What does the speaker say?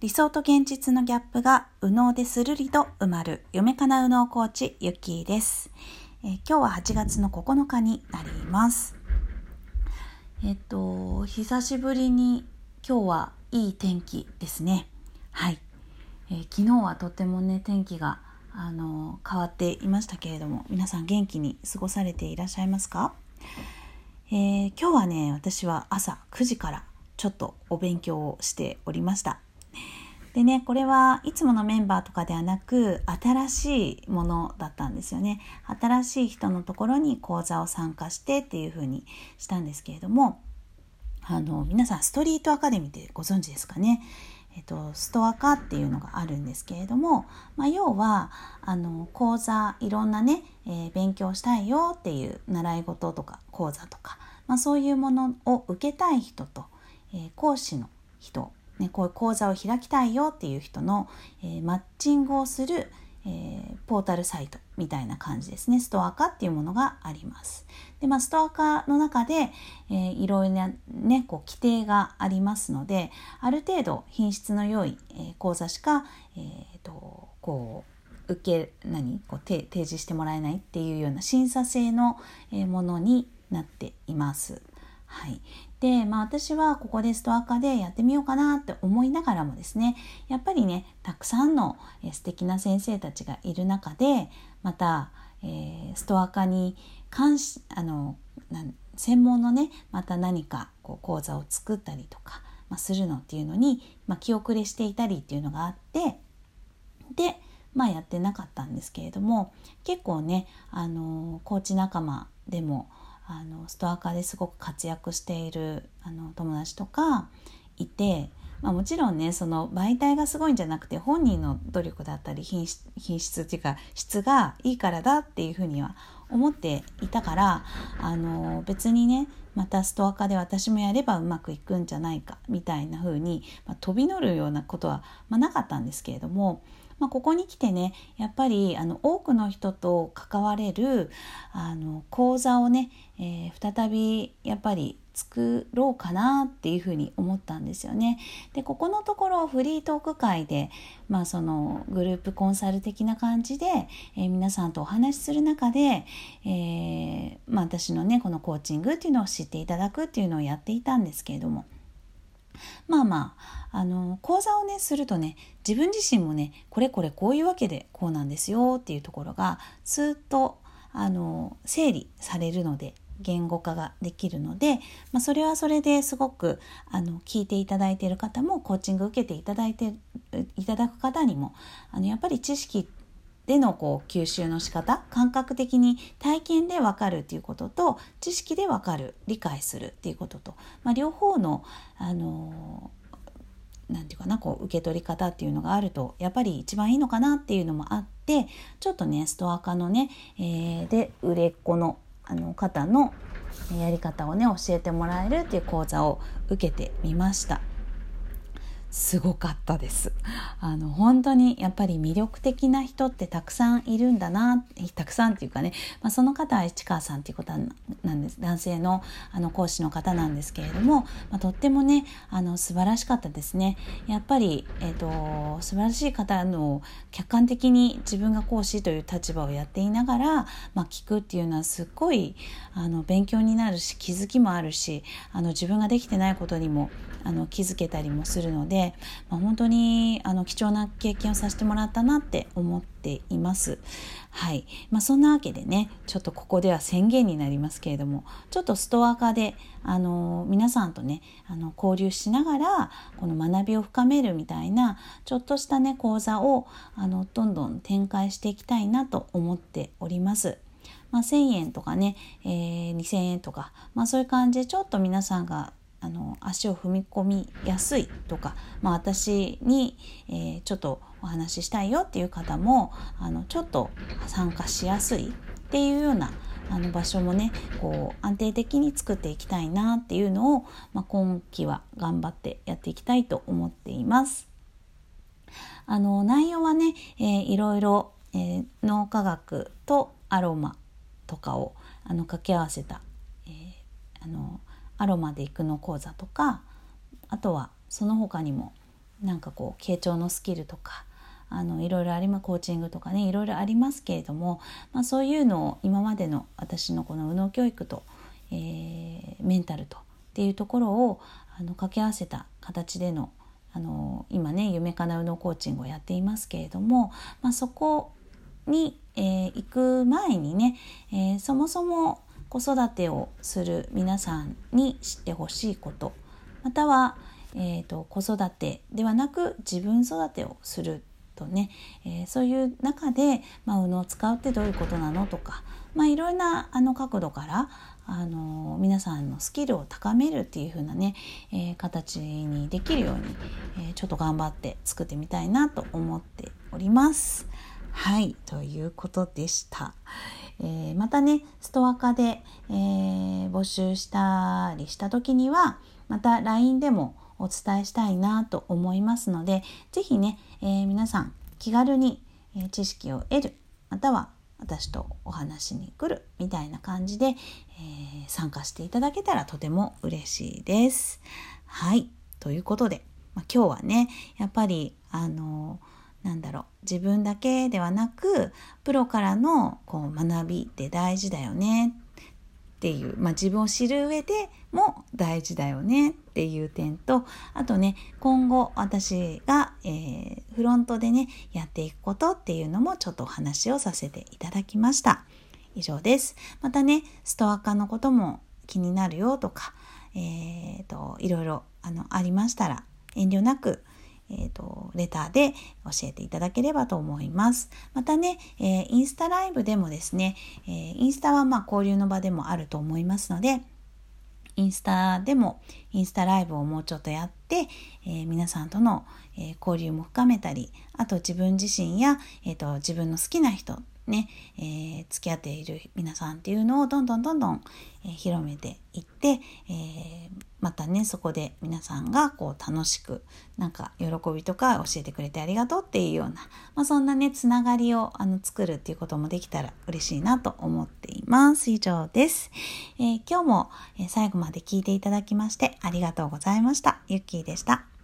理想と現実のギャップが右脳でするりと埋まる。嫁かな右脳コーチゆきです、えー、今日は8月の9日になります。えっと久しぶりに今日はいい天気ですね。はい、えー、昨日はとてもね天気があの変わっていましたけれども皆さん元気に過ごされていらっしゃいますか、えー、今日はね私は朝9時からちょっとお勉強をしておりました。でねこれはいつものメンバーとかではなく新しいものだったんですよね。新しい人のところに講座を参加してっていう風にしたんですけれどもあの皆さんストリートアカデミーってご存知ですかね？えっと、ストア化っていうのがあるんですけれども、まあ、要はあの講座いろんなね、えー、勉強したいよっていう習い事とか講座とか、まあ、そういうものを受けたい人と、えー、講師の人ね、こういう講座を開きたいよっていう人の、えー、マッチングをする、えー、ポータルサイトみたいな感じですねストア化っていうものがあります。でまあ、ストア化の中で、えー、いろいろな、ね、こう規定がありますのである程度品質の良い、えー、講座しか、えーと、こう受け何？こう提示してもらえないっていうような審査制のものになっています。はい、で、まあ、私はここでストア化でやってみようかなって思いながらもですねやっぱりねたくさんの素敵な先生たちがいる中でまた、えー、ストア化に関しあの専門のねまた何かこう講座を作ったりとか、まあ、するのっていうのに、まあ、気遅れしていたりっていうのがあってでまあやってなかったんですけれども結構ねあのコーチ仲間でもあのストア化ですごく活躍しているあの友達とかいて、まあ、もちろんねその媒体がすごいんじゃなくて本人の努力だったり品質品質っていうか質がいいからだっていうふうには思っていたからあの別にねまたストア化で私もやればうまくいくんじゃないかみたいな風に、まあ、飛び乗るようなことは、まあ、なかったんですけれどもまあ、ここに来てねやっぱりあの多くの人と関われるあの講座をね、えー、再びやっぱり作ろうかなっていうふうに思ったんですよね。でここのところフリートーク会で、まあ、そのグループコンサル的な感じで、えー、皆さんとお話しする中で、えー、まあ、私のねこのコーチングっていうのを知っていただくっていうのをやっていたんですけれども。まあまあ、あの、講座をね、するとね、自分自身もね、これこれこういうわけでこうなんですよっていうところが、ずっと、あの、整理されるので、言語化ができるので、まあ、それはそれですごくあの聞いていただいている方もコーチング受けていただいていただく方にもあのやっぱり知識でのこう吸収の仕方感覚的に体験で分かるっていうことと知識で分かる理解するっていうことと、まあ、両方のあのなんていうかなこう受け取り方っていうのがあるとやっぱり一番いいのかなっていうのもあってちょっとねストア化のね、えー、で売れっ子のあの方のやり方をね教えてもらえるっていう講座を受けてみました。すごかったです。あの本当にやっぱり魅力的な人ってたくさんいるんだなたくさんっていうかね、まあ、その方は市川さんっていうことなんです男性のあの講師の方なんですけれども、まあ、とってもねあの素晴らしかったですね。やっぱり、えーと、素晴らしい方の客観的に自分が講師という立場をやっていながら、まあ、聞くっていうのはすっごいあの勉強になるし気づきもあるしあの自分ができてないことにもあの気づけたりもするので、まあ、本当にあの貴重な経験をさせてもらったなって思っています。はいまあ、そんなわけでねちょっとここでは宣言になりますけれどもちょっとストア化であの皆さんとねあの交流しながらこの学びを深めるみたいなちょっとしたね講座をあのどんどん展開していきたいなと思っております。まあ、1,000円とかね、えー、2,000円とか、まあ、そういう感じでちょっと皆さんがあの足を踏み込みやすいとか、まあ、私に、えー、ちょっとお話ししたいよっていう方もあのちょっと参加しやすいっていうようなあの場所もねこう安定的に作っていきたいなっていうのを、まあ、今期は頑張ってやっていきたいと思っています。あの内容はね、えー、いろいろ、えー、脳科学とアロマとかをあの掛け合わせた、えー、あのアロマで行くの講座とかあとはその他にもなんかこう傾聴のスキルとかあのいろいろありまコーチングとかねいろいろありますけれども、まあ、そういうのを今までの私のこの右脳教育と、えー、メンタルとっていうところをあの掛け合わせた形でのあの今ね夢かなうのコーチングをやっていますけれども、まあ、そこに、えー、行く前にね、えー、そもそも子育てをする皆さんに知ってほしいことまたは、えーと、子育てではなく自分育てをするとね、えー、そういう中で、まあ、のを使うってどういうことなのとか、まあ、いろんなあの角度からあの皆さんのスキルを高めるっていう風なね、えー、形にできるように、えー、ちょっと頑張って作ってみたいなと思っております。はいということでした。えー、またねストア化で、え募集したりした時にはまた LINE でもお伝えしたいなと思いますので是非ね、え皆さん気軽に、知識を得るまたは私とお話しに来るみたいな感じで、え、参加していただけたらとても嬉しいです。はい。ということで、まあ、今日はね、やっぱり、あの、なんだろう、自分だけではなく、プロからのこう学びって大事だよね。っていう、まあ、自分を知る上でも大事だよね。っていう点とあとね今後私が、えー、フロントでねやっていくことっていうのもちょっとお話をさせていただきました。以上です。またねストア化のことも気になるよとかえーと、いろいろあのありましたら遠慮なくえーと、レターで教えていただければと思います。またね、えー、インスタライブでもですね、えー、インスタはまあ交流の場でもあると思いますので、インスタでもインスタライブをもうちょっとやって、えー、皆さんとの、え交流も深めたりあと自分自身や、えーと自分の好きな人ね、えー、付き合っている皆さんっていうのをどんどんどんどん、えー、広めていって、えー、またねそこで皆さんがこう楽しくなんか喜びとか教えてくれてありがとうっていうような、まあ、そんなねつながりをあの作るっていうこともできたら嬉しいなと思っています。以上です、え今日も、最後まで聞いていただきましてありがとうございました。ゆっきーでした。